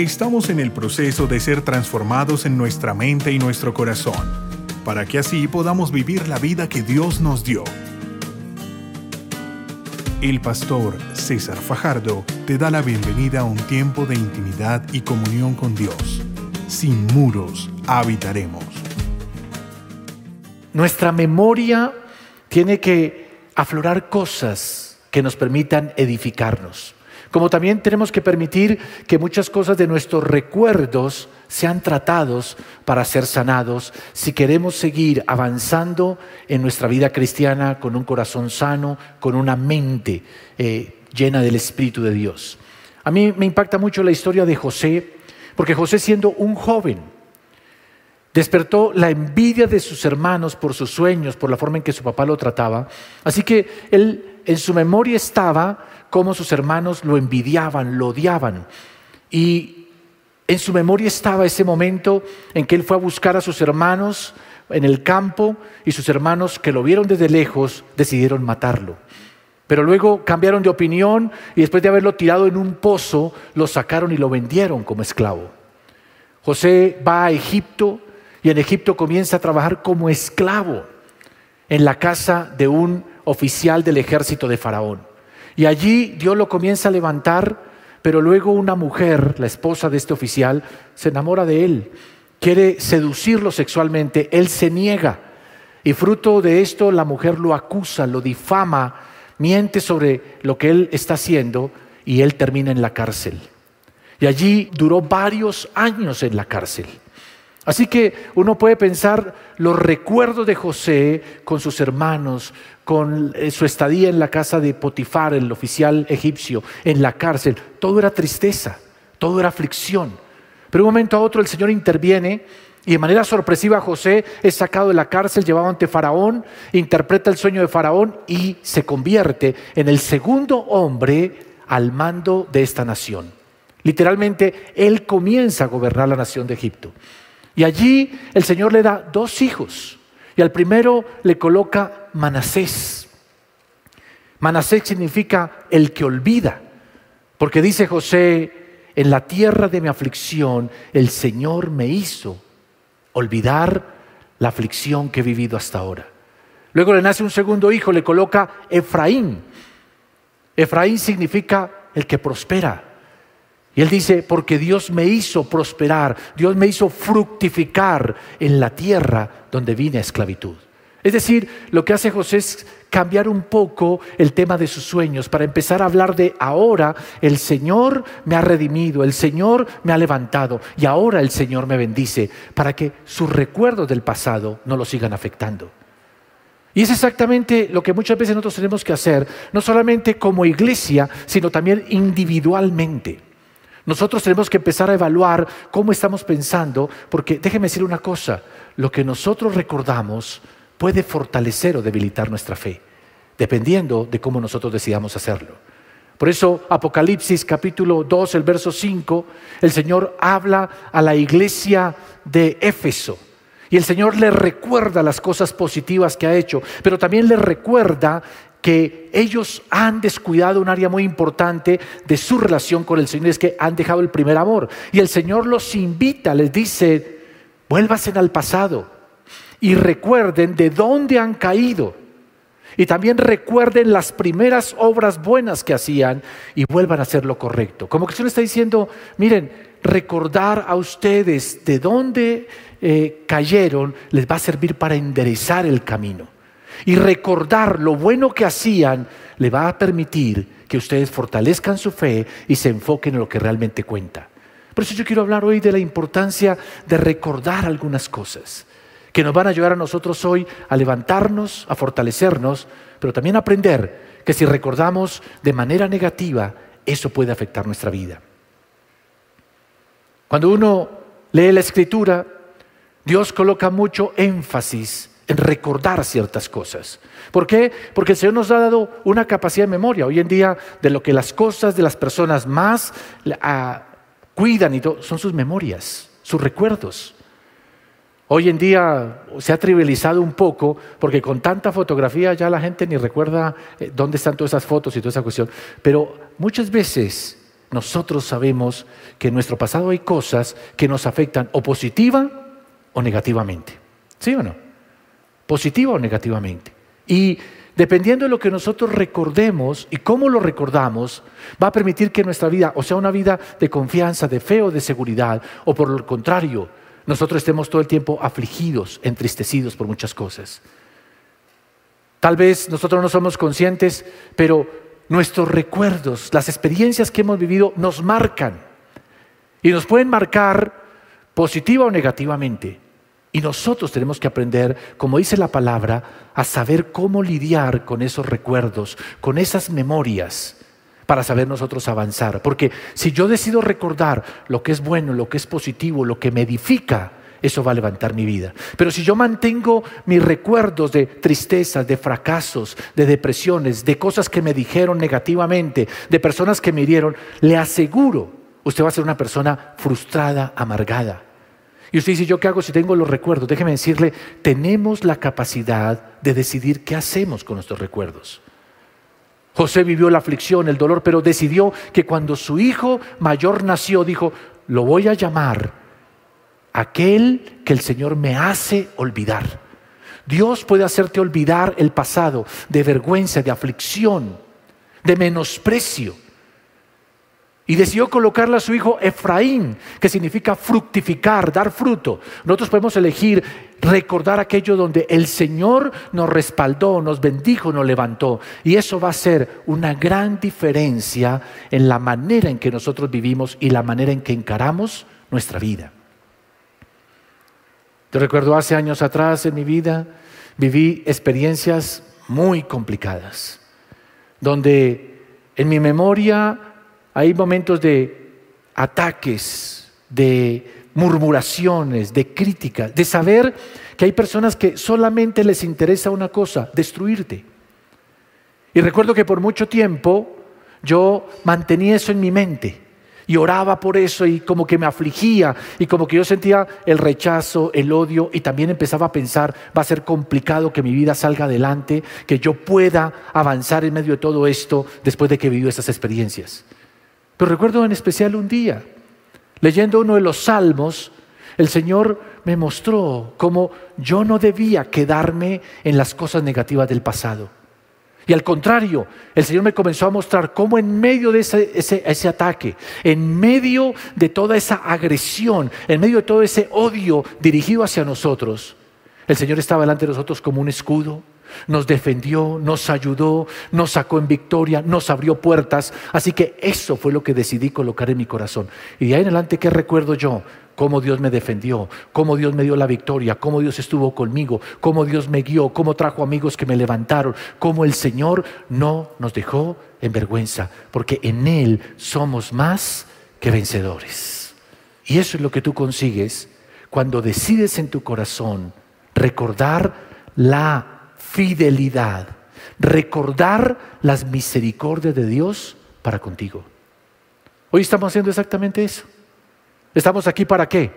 Estamos en el proceso de ser transformados en nuestra mente y nuestro corazón, para que así podamos vivir la vida que Dios nos dio. El pastor César Fajardo te da la bienvenida a un tiempo de intimidad y comunión con Dios. Sin muros habitaremos. Nuestra memoria tiene que aflorar cosas que nos permitan edificarnos. Como también tenemos que permitir que muchas cosas de nuestros recuerdos sean tratados para ser sanados si queremos seguir avanzando en nuestra vida cristiana con un corazón sano, con una mente eh, llena del Espíritu de Dios. A mí me impacta mucho la historia de José, porque José siendo un joven, despertó la envidia de sus hermanos por sus sueños, por la forma en que su papá lo trataba. Así que él en su memoria estaba cómo sus hermanos lo envidiaban, lo odiaban. Y en su memoria estaba ese momento en que él fue a buscar a sus hermanos en el campo y sus hermanos que lo vieron desde lejos decidieron matarlo. Pero luego cambiaron de opinión y después de haberlo tirado en un pozo, lo sacaron y lo vendieron como esclavo. José va a Egipto y en Egipto comienza a trabajar como esclavo en la casa de un oficial del ejército de Faraón. Y allí Dios lo comienza a levantar, pero luego una mujer, la esposa de este oficial, se enamora de él, quiere seducirlo sexualmente, él se niega. Y fruto de esto la mujer lo acusa, lo difama, miente sobre lo que él está haciendo y él termina en la cárcel. Y allí duró varios años en la cárcel. Así que uno puede pensar los recuerdos de José con sus hermanos, con eh, su estadía en la casa de Potifar, el oficial egipcio, en la cárcel. Todo era tristeza, todo era aflicción. Pero un momento a otro el Señor interviene y de manera sorpresiva José es sacado de la cárcel, llevado ante Faraón, interpreta el sueño de Faraón y se convierte en el segundo hombre al mando de esta nación. Literalmente, él comienza a gobernar la nación de Egipto. Y allí el Señor le da dos hijos. Y al primero le coloca Manasés. Manasés significa el que olvida. Porque dice José, en la tierra de mi aflicción el Señor me hizo olvidar la aflicción que he vivido hasta ahora. Luego le nace un segundo hijo, le coloca Efraín. Efraín significa el que prospera. Y él dice, porque Dios me hizo prosperar, Dios me hizo fructificar en la tierra donde vine a esclavitud. Es decir, lo que hace José es cambiar un poco el tema de sus sueños para empezar a hablar de ahora el Señor me ha redimido, el Señor me ha levantado y ahora el Señor me bendice para que sus recuerdos del pasado no lo sigan afectando. Y es exactamente lo que muchas veces nosotros tenemos que hacer, no solamente como iglesia, sino también individualmente. Nosotros tenemos que empezar a evaluar cómo estamos pensando, porque déjeme decir una cosa, lo que nosotros recordamos puede fortalecer o debilitar nuestra fe, dependiendo de cómo nosotros decidamos hacerlo. Por eso Apocalipsis capítulo 2, el verso 5, el Señor habla a la iglesia de Éfeso. Y el Señor le recuerda las cosas positivas que ha hecho, pero también le recuerda que ellos han descuidado un área muy importante de su relación con el Señor, es que han dejado el primer amor. Y el Señor los invita, les dice, vuélvasen al pasado y recuerden de dónde han caído. Y también recuerden las primeras obras buenas que hacían y vuelvan a hacer lo correcto. Como que el Señor está diciendo, miren, recordar a ustedes de dónde eh, cayeron les va a servir para enderezar el camino. Y recordar lo bueno que hacían le va a permitir que ustedes fortalezcan su fe y se enfoquen en lo que realmente cuenta. Por eso yo quiero hablar hoy de la importancia de recordar algunas cosas que nos van a ayudar a nosotros hoy a levantarnos, a fortalecernos, pero también aprender que si recordamos de manera negativa, eso puede afectar nuestra vida. Cuando uno lee la escritura, Dios coloca mucho énfasis en recordar ciertas cosas. ¿Por qué? Porque el Señor nos ha dado una capacidad de memoria. Hoy en día, de lo que las cosas de las personas más cuidan y todo, son sus memorias, sus recuerdos. Hoy en día se ha trivializado un poco porque con tanta fotografía ya la gente ni recuerda eh, dónde están todas esas fotos y toda esa cuestión. Pero muchas veces nosotros sabemos que en nuestro pasado hay cosas que nos afectan o positiva o negativamente. ¿Sí o no? Positiva o negativamente. Y dependiendo de lo que nosotros recordemos y cómo lo recordamos, va a permitir que nuestra vida, o sea, una vida de confianza, de fe o de seguridad, o por el contrario, nosotros estemos todo el tiempo afligidos, entristecidos por muchas cosas. Tal vez nosotros no somos conscientes, pero nuestros recuerdos, las experiencias que hemos vivido nos marcan y nos pueden marcar positiva o negativamente. Y nosotros tenemos que aprender, como dice la palabra, a saber cómo lidiar con esos recuerdos, con esas memorias, para saber nosotros avanzar. Porque si yo decido recordar lo que es bueno, lo que es positivo, lo que me edifica, eso va a levantar mi vida. Pero si yo mantengo mis recuerdos de tristezas, de fracasos, de depresiones, de cosas que me dijeron negativamente, de personas que me hirieron, le aseguro, usted va a ser una persona frustrada, amargada. Y usted dice, ¿yo qué hago si tengo los recuerdos? Déjeme decirle, tenemos la capacidad de decidir qué hacemos con nuestros recuerdos. José vivió la aflicción, el dolor, pero decidió que cuando su hijo mayor nació, dijo, lo voy a llamar aquel que el Señor me hace olvidar. Dios puede hacerte olvidar el pasado de vergüenza, de aflicción, de menosprecio. Y decidió colocarle a su hijo Efraín, que significa fructificar, dar fruto. Nosotros podemos elegir recordar aquello donde el Señor nos respaldó, nos bendijo, nos levantó. Y eso va a ser una gran diferencia en la manera en que nosotros vivimos y la manera en que encaramos nuestra vida. Te recuerdo hace años atrás en mi vida viví experiencias muy complicadas, donde en mi memoria hay momentos de ataques, de murmuraciones, de críticas, de saber que hay personas que solamente les interesa una cosa, destruirte. Y recuerdo que por mucho tiempo yo mantenía eso en mi mente y oraba por eso y como que me afligía y como que yo sentía el rechazo, el odio y también empezaba a pensar, va a ser complicado que mi vida salga adelante, que yo pueda avanzar en medio de todo esto después de que vivió esas experiencias. Pero recuerdo en especial un día, leyendo uno de los salmos, el Señor me mostró cómo yo no debía quedarme en las cosas negativas del pasado. Y al contrario, el Señor me comenzó a mostrar cómo en medio de ese, ese, ataque, en medio de toda esa agresión, en medio de todo ese odio dirigido hacia nosotros, el Señor estaba delante de nosotros como un escudo, nos defendió, nos ayudó, nos sacó en victoria, nos abrió puertas. Así que eso fue lo que decidí colocar en mi corazón. Y de ahí en adelante, ¿qué recuerdo yo? cómo Dios me defendió, cómo Dios me dio la victoria, cómo Dios estuvo conmigo, cómo Dios me guió, cómo trajo amigos que me levantaron, cómo el Señor no nos dejó en vergüenza, porque en Él somos más que vencedores. Y eso es lo que tú consigues cuando decides en tu corazón recordar la fidelidad, recordar las misericordias de Dios para contigo. Hoy estamos haciendo exactamente eso. ¿Estamos aquí para qué?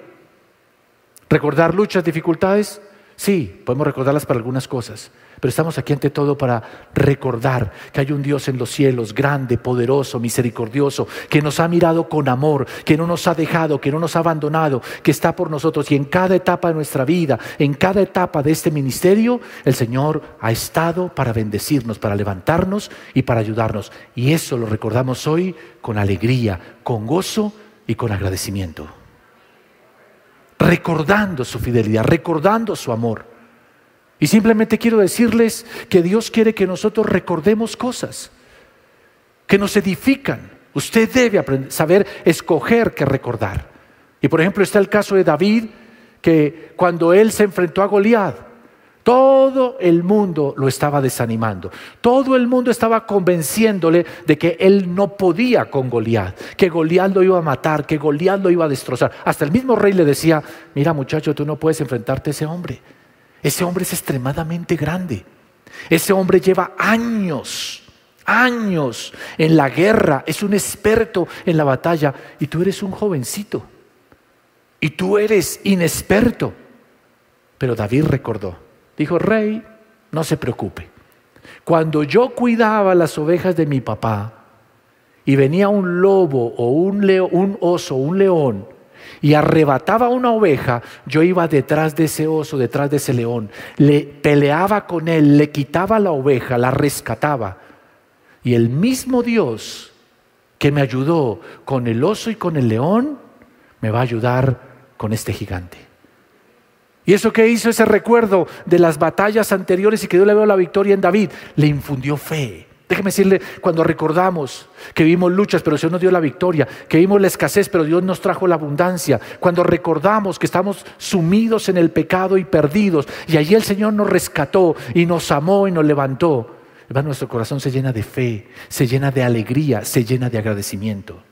¿Recordar luchas, dificultades? Sí, podemos recordarlas para algunas cosas, pero estamos aquí ante todo para recordar que hay un Dios en los cielos, grande, poderoso, misericordioso, que nos ha mirado con amor, que no nos ha dejado, que no nos ha abandonado, que está por nosotros y en cada etapa de nuestra vida, en cada etapa de este ministerio, el Señor ha estado para bendecirnos, para levantarnos y para ayudarnos. Y eso lo recordamos hoy con alegría, con gozo y con agradecimiento. Recordando su fidelidad, recordando su amor. Y simplemente quiero decirles que Dios quiere que nosotros recordemos cosas que nos edifican. Usted debe saber escoger qué recordar. Y por ejemplo está el caso de David, que cuando él se enfrentó a Goliat, todo el mundo lo estaba desanimando. Todo el mundo estaba convenciéndole de que él no podía con Goliat, que Goliat lo iba a matar, que Goliat lo iba a destrozar. Hasta el mismo rey le decía, mira muchacho, tú no puedes enfrentarte a ese hombre. Ese hombre es extremadamente grande. Ese hombre lleva años, años en la guerra, es un experto en la batalla y tú eres un jovencito. Y tú eres inexperto. Pero David recordó, Dijo, rey, no se preocupe. Cuando yo cuidaba las ovejas de mi papá y venía un lobo o un, leo, un oso, un león, y arrebataba una oveja, yo iba detrás de ese oso, detrás de ese león, le peleaba con él, le quitaba la oveja, la rescataba. Y el mismo Dios que me ayudó con el oso y con el león, me va a ayudar con este gigante. Y eso que hizo ese recuerdo de las batallas anteriores y que Dios le veo la victoria en David, le infundió fe. Déjeme decirle, cuando recordamos que vimos luchas, pero Dios nos dio la victoria, que vimos la escasez, pero Dios nos trajo la abundancia, cuando recordamos que estamos sumidos en el pecado y perdidos, y allí el Señor nos rescató y nos amó y nos levantó, nuestro corazón se llena de fe, se llena de alegría, se llena de agradecimiento.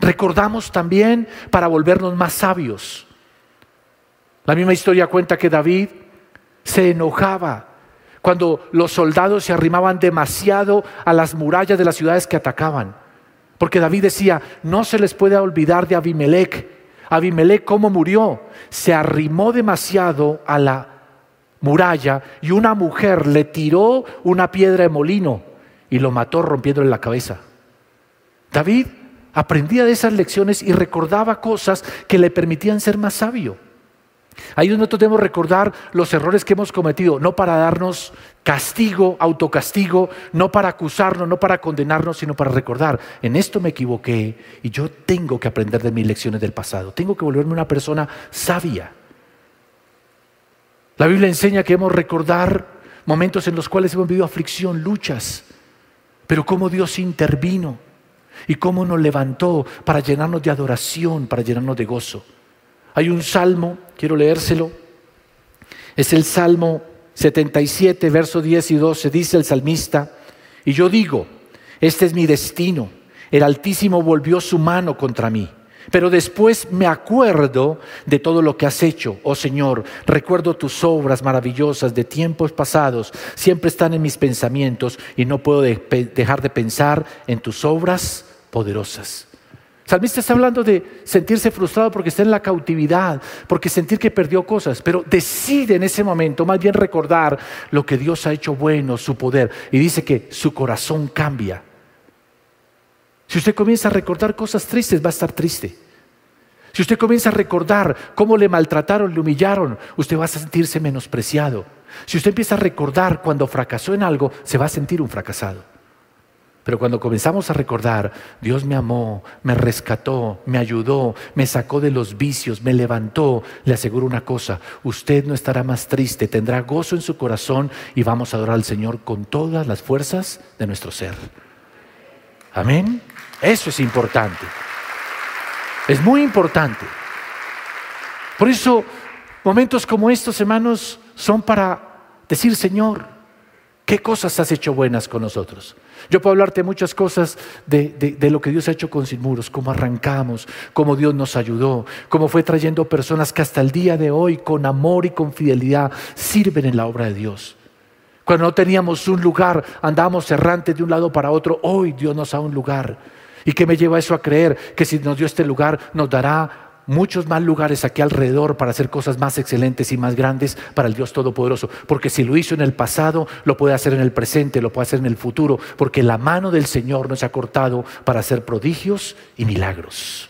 Recordamos también para volvernos más sabios. La misma historia cuenta que David se enojaba cuando los soldados se arrimaban demasiado a las murallas de las ciudades que atacaban. Porque David decía, no se les puede olvidar de Abimelech. Abimelech, ¿cómo murió? Se arrimó demasiado a la muralla y una mujer le tiró una piedra de molino y lo mató rompiéndole la cabeza. David aprendía de esas lecciones y recordaba cosas que le permitían ser más sabio. Ahí nosotros debemos recordar los errores que hemos cometido, no para darnos castigo, autocastigo, no para acusarnos, no para condenarnos, sino para recordar, en esto me equivoqué y yo tengo que aprender de mis lecciones del pasado, tengo que volverme una persona sabia. La Biblia enseña que debemos recordar momentos en los cuales hemos vivido aflicción, luchas, pero cómo Dios intervino y cómo nos levantó para llenarnos de adoración, para llenarnos de gozo. Hay un salmo, quiero leérselo. Es el Salmo 77, verso 10 y 12. Dice el salmista, y yo digo, este es mi destino. El Altísimo volvió su mano contra mí. Pero después me acuerdo de todo lo que has hecho, oh Señor. Recuerdo tus obras maravillosas de tiempos pasados. Siempre están en mis pensamientos y no puedo dejar de pensar en tus obras poderosas salmista está hablando de sentirse frustrado porque está en la cautividad, porque sentir que perdió cosas, pero decide en ese momento más bien recordar lo que Dios ha hecho bueno, su poder, y dice que su corazón cambia. Si usted comienza a recordar cosas tristes, va a estar triste. Si usted comienza a recordar cómo le maltrataron, le humillaron, usted va a sentirse menospreciado. Si usted empieza a recordar cuando fracasó en algo, se va a sentir un fracasado. Pero cuando comenzamos a recordar, Dios me amó, me rescató, me ayudó, me sacó de los vicios, me levantó, le aseguro una cosa, usted no estará más triste, tendrá gozo en su corazón y vamos a adorar al Señor con todas las fuerzas de nuestro ser. Amén. Eso es importante. Es muy importante. Por eso, momentos como estos, hermanos, son para decir, Señor, ¿qué cosas has hecho buenas con nosotros? Yo puedo hablarte muchas cosas de, lo que Dios ha hecho con Sin Muros, cómo arrancamos, cómo Dios nos ayudó, cómo fue trayendo personas que hasta el día de hoy, con amor y con fidelidad, sirven en la obra de Dios. Cuando no teníamos un lugar, andábamos errantes de un lado para otro, hoy Dios nos da un lugar. ¿Y qué me lleva eso a creer? Que si nos dio este lugar, nos dará muchos más lugares aquí alrededor para hacer cosas más excelentes y más grandes para el Dios Todopoderoso. Porque si lo hizo en el pasado, lo puede hacer en el presente, lo puede hacer en el futuro. Porque la mano del Señor nos ha cortado para hacer prodigios y milagros.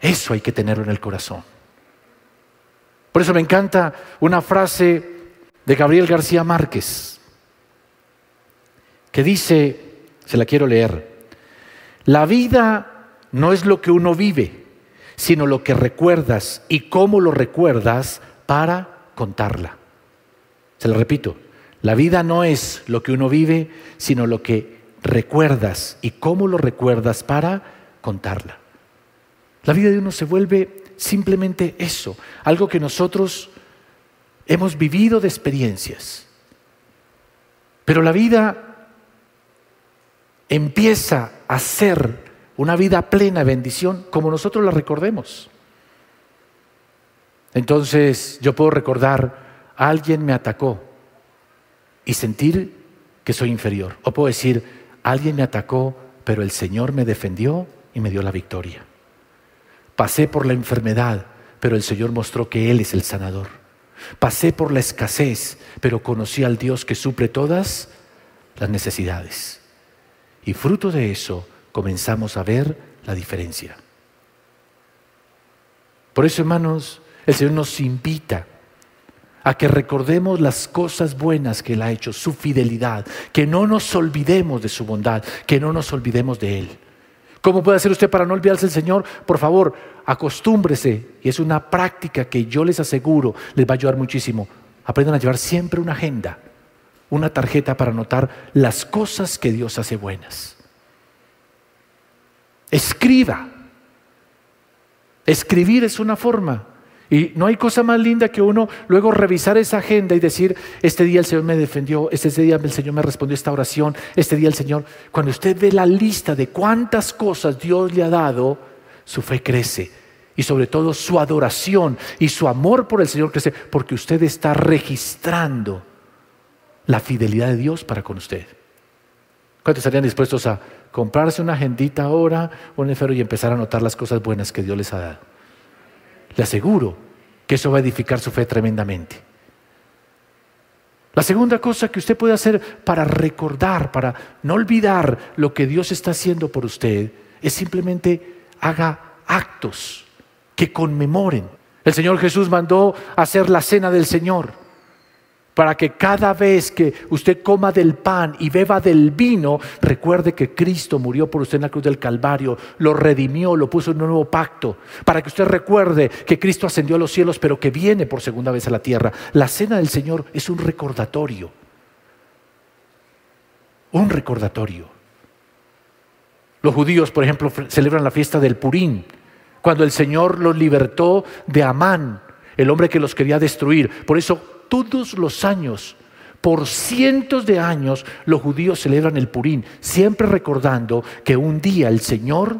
Eso hay que tenerlo en el corazón. Por eso me encanta una frase de Gabriel García Márquez que dice, se la quiero leer, la vida no es lo que uno vive sino lo que recuerdas y cómo lo recuerdas para contarla. Se lo repito, la vida no es lo que uno vive, sino lo que recuerdas y cómo lo recuerdas para contarla. La vida de uno se vuelve simplemente eso, algo que nosotros hemos vivido de experiencias. Pero la vida empieza a ser una vida plena de bendición como nosotros la recordemos. Entonces yo puedo recordar, alguien me atacó y sentir que soy inferior. O puedo decir, alguien me atacó, pero el Señor me defendió y me dio la victoria. Pasé por la enfermedad, pero el Señor mostró que Él es el sanador. Pasé por la escasez, pero conocí al Dios que suple todas las necesidades. Y fruto de eso comenzamos a ver la diferencia. Por eso, hermanos, el Señor nos invita a que recordemos las cosas buenas que Él ha hecho, su fidelidad, que no nos olvidemos de su bondad, que no nos olvidemos de Él. ¿Cómo puede hacer usted para no olvidarse del Señor? Por favor, acostúmbrese, y es una práctica que yo les aseguro les va a ayudar muchísimo. Aprendan a llevar siempre una agenda, una tarjeta para anotar las cosas que Dios hace buenas. Escriba. Escribir es una forma y no hay cosa más linda que uno luego revisar esa agenda y decir, este día el Señor me defendió, este día el Señor me respondió esta oración, este día el Señor, cuando usted ve la lista de cuántas cosas Dios le ha dado, su fe crece. Y sobre todo su adoración y su amor por el Señor crece porque usted está registrando la fidelidad de Dios para con usted. ¿Cuántos estarían dispuestos a comprarse una agendita ahora, un enfermo y empezar a anotar las cosas buenas que Dios les ha dado? Le aseguro que eso va a edificar su fe tremendamente. La segunda cosa que usted puede hacer para recordar, para no olvidar lo que Dios está haciendo por usted, es simplemente haga actos que conmemoren. El Señor Jesús mandó hacer la cena del Señor para que cada vez que usted coma del pan y beba del vino, recuerde que Cristo murió por usted en la cruz del Calvario, lo redimió, lo puso en un nuevo pacto, para que usted recuerde que Cristo ascendió a los cielos, pero que viene por segunda vez a la tierra. La cena del Señor es un recordatorio, un recordatorio. Los judíos, por ejemplo, celebran la fiesta del Purín, cuando el Señor los libertó de Amán, el hombre que los quería destruir. Por eso todos los años, por cientos de años, los judíos celebran el Purín, siempre recordando que un día el Señor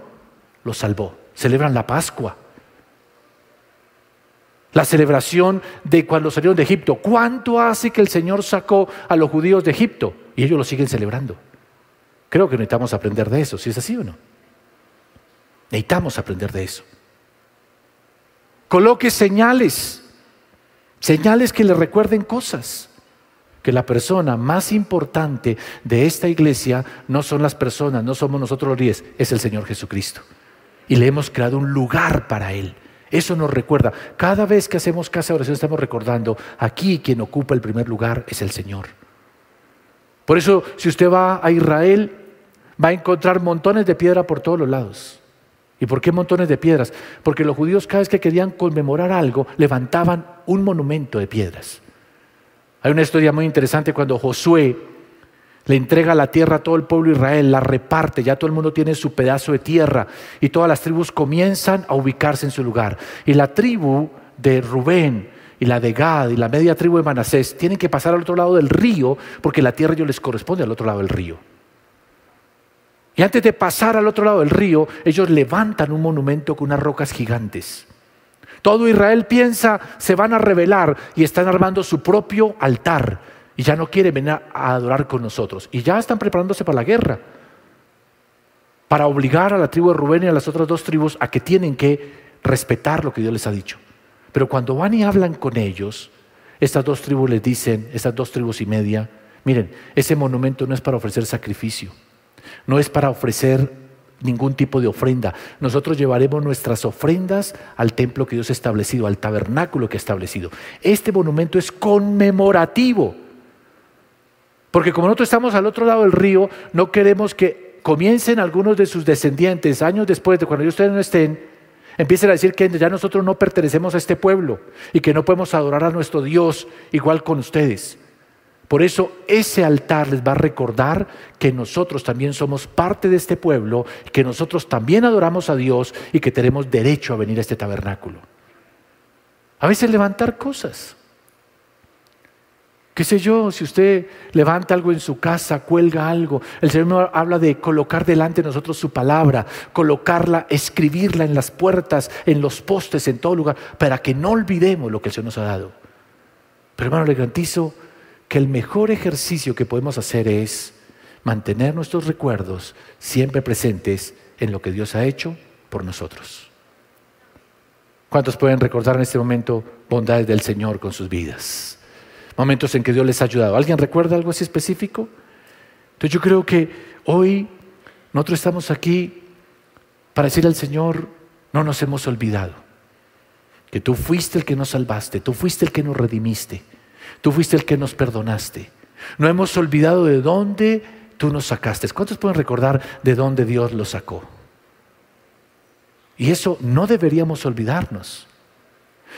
los salvó. Celebran la Pascua. La celebración de cuando salieron de Egipto. ¿Cuánto hace que el Señor sacó a los judíos de Egipto? Y ellos lo siguen celebrando. Creo que necesitamos aprender de eso, si es así o no. Necesitamos aprender de eso. Coloque señales Señales que le recuerden cosas. Que la persona más importante de esta iglesia no son las personas, no somos nosotros los diez, es el Señor Jesucristo. Y le hemos creado un lugar para Él. Eso nos recuerda. Cada vez que hacemos casa de oración estamos recordando, aquí quien ocupa el primer lugar es el Señor. Por eso, si usted va a Israel, va a encontrar montones de piedra por todos los lados. ¿Y por qué montones de piedras? Porque los judíos cada vez que querían conmemorar algo, levantaban un monumento de piedras. Hay una historia muy interesante cuando Josué le entrega la tierra a todo el pueblo de Israel, la reparte, ya todo el mundo tiene su pedazo de tierra y todas las tribus comienzan a ubicarse en su lugar. Y la tribu de Rubén y la de Gad y la media tribu de Manasés tienen que pasar al otro lado del río porque la tierra yo les corresponde al otro lado del río. Y antes de pasar al otro lado del río, ellos levantan un monumento con unas rocas gigantes. Todo Israel piensa, se van a rebelar y están armando su propio altar y ya no quieren venir a adorar con nosotros. Y ya están preparándose para la guerra, para obligar a la tribu de Rubén y a las otras dos tribus a que tienen que respetar lo que Dios les ha dicho. Pero cuando van y hablan con ellos, estas dos tribus les dicen, estas dos tribus y media, miren, ese monumento no es para ofrecer sacrificio no es para ofrecer ningún tipo de ofrenda. Nosotros llevaremos nuestras ofrendas al templo que Dios ha establecido, al tabernáculo que ha establecido. Este monumento es conmemorativo. Porque como nosotros estamos al otro lado del río, no queremos que comiencen algunos de sus descendientes, años después de cuando ustedes no estén, empiecen a decir que ya nosotros no pertenecemos a este pueblo y que no podemos adorar a nuestro Dios igual con ustedes. Por eso ese altar les va a recordar que nosotros también somos parte de este pueblo, que nosotros también adoramos a Dios y que tenemos derecho a venir a este tabernáculo. A veces levantar cosas. ¿Qué sé yo? Si usted levanta algo en su casa, cuelga algo, el Señor habla de colocar delante de nosotros su palabra, colocarla, escribirla en las puertas, en los postes, en todo lugar, para que no olvidemos lo que el Señor nos ha dado. Pero hermano, le garantizo que el mejor ejercicio que podemos hacer es mantener nuestros recuerdos siempre presentes en lo que Dios ha hecho por nosotros. ¿Cuántos pueden recordar en este momento bondades del Señor con sus vidas? Momentos en que Dios les ha ayudado. ¿Alguien recuerda algo así específico? Entonces yo creo que hoy Nosotros estamos aquí para decirle al Señor, no nos hemos olvidado, que tú fuiste el que nos salvaste, tú fuiste el que nos redimiste, tú fuiste el que nos perdonaste. No hemos olvidado de dónde tú nos sacaste. ¿Cuántos pueden recordar de dónde Dios los sacó? Y eso no deberíamos olvidarnos.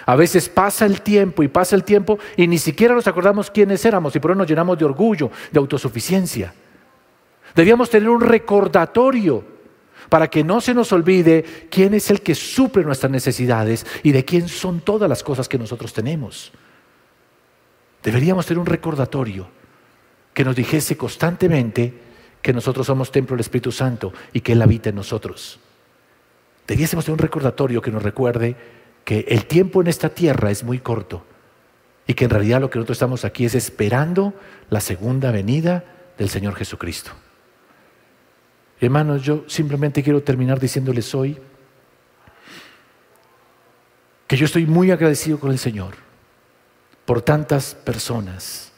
A veces pasa el tiempo y pasa el tiempo y ni siquiera nos acordamos quiénes éramos y por eso nos llenamos de orgullo, de autosuficiencia. Debíamos tener un recordatorio para que no se nos olvide quién es el que suple nuestras necesidades y de quién son todas las cosas que nosotros tenemos. Deberíamos tener un recordatorio que nos dijese constantemente que nosotros somos templo del Espíritu Santo y que Él habita en nosotros. Debiésemos tener un recordatorio que nos recuerde que el tiempo en esta tierra es muy corto y que en realidad lo que nosotros estamos aquí es esperando la segunda venida del Señor Jesucristo. Hermanos, yo simplemente quiero terminar diciéndoles hoy que yo estoy muy agradecido con el Señor por tantas personas,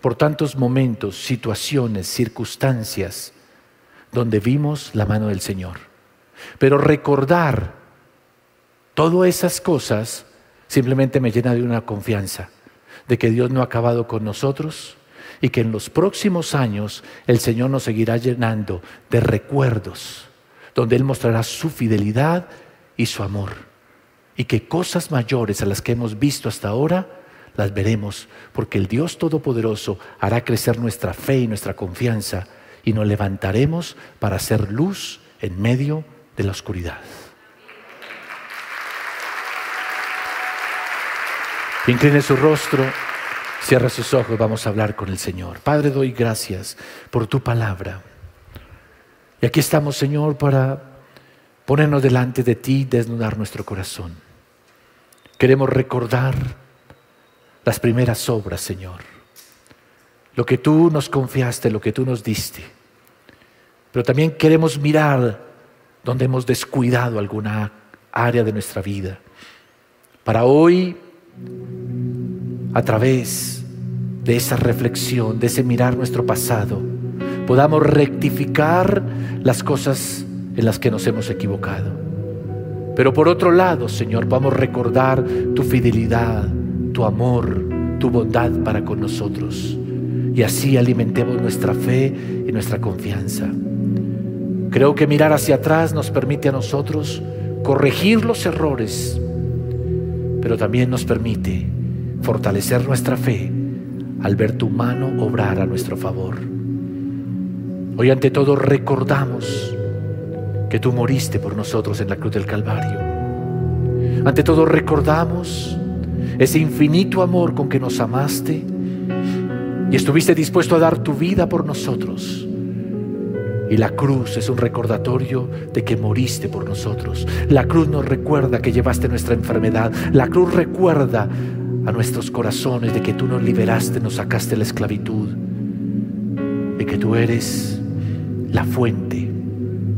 por tantos momentos, situaciones, circunstancias donde vimos la mano del Señor. Pero recordar todas esas cosas simplemente me llena de una confianza de que Dios no ha acabado con nosotros y que en los próximos años el Señor nos seguirá llenando de recuerdos, donde Él mostrará su fidelidad y su amor. Y que cosas mayores a las que hemos visto hasta ahora, las veremos, porque el Dios Todopoderoso hará crecer nuestra fe y nuestra confianza y nos levantaremos para hacer luz en medio de la oscuridad. Incline su rostro. Cierra sus ojos, vamos a hablar con el Señor. Padre, doy gracias por tu palabra. Y aquí estamos, Señor, para ponernos delante de ti y desnudar nuestro corazón. Queremos recordar las primeras obras, Señor. Lo que tú nos confiaste, lo que tú nos diste. Pero también queremos mirar donde hemos descuidado alguna área de nuestra vida. Para hoy a través de esa reflexión, de ese mirar nuestro pasado, podamos rectificar las cosas en las que nos hemos equivocado. Pero por otro lado, Señor, vamos a recordar tu fidelidad, tu amor, tu bondad para con nosotros. Y así alimentemos nuestra fe y nuestra confianza. Creo que mirar hacia atrás nos permite a nosotros corregir los errores, pero también nos permite fortalecer nuestra fe al ver tu mano obrar a nuestro favor. Hoy ante todo recordamos que tú moriste por nosotros en la cruz del Calvario. Ante todo recordamos ese infinito amor con que nos amaste y estuviste dispuesto a dar tu vida por nosotros. Y la cruz es un recordatorio de que moriste por nosotros. La cruz nos recuerda que llevaste nuestra enfermedad. La cruz recuerda a nuestros corazones de que tú nos liberaste, nos sacaste la esclavitud, de que tú eres la fuente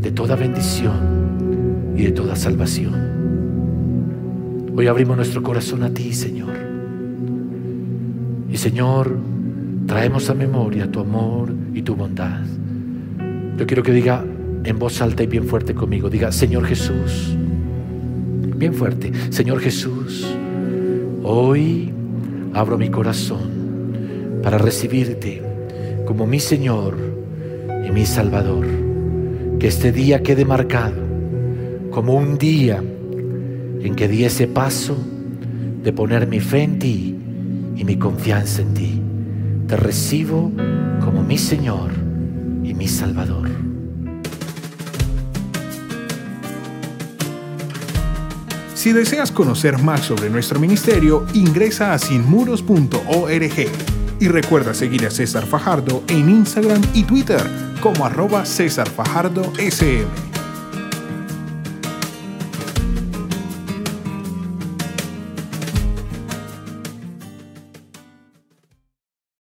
de toda bendición y de toda salvación. Hoy abrimos nuestro corazón a ti, Señor. Y Señor, traemos a memoria tu amor y tu bondad. Yo quiero que diga en voz alta y bien fuerte conmigo, diga, Señor Jesús, bien fuerte, Señor Jesús, Hoy abro mi corazón para recibirte como mi Señor y mi Salvador. Que este día quede marcado como un día en que di ese paso de poner mi fe en ti y mi confianza en ti. Te recibo como mi Señor y mi Salvador. Si deseas conocer más sobre nuestro ministerio, ingresa a sinmuros.org y recuerda seguir a César Fajardo en Instagram y Twitter como arroba César Fajardo SM.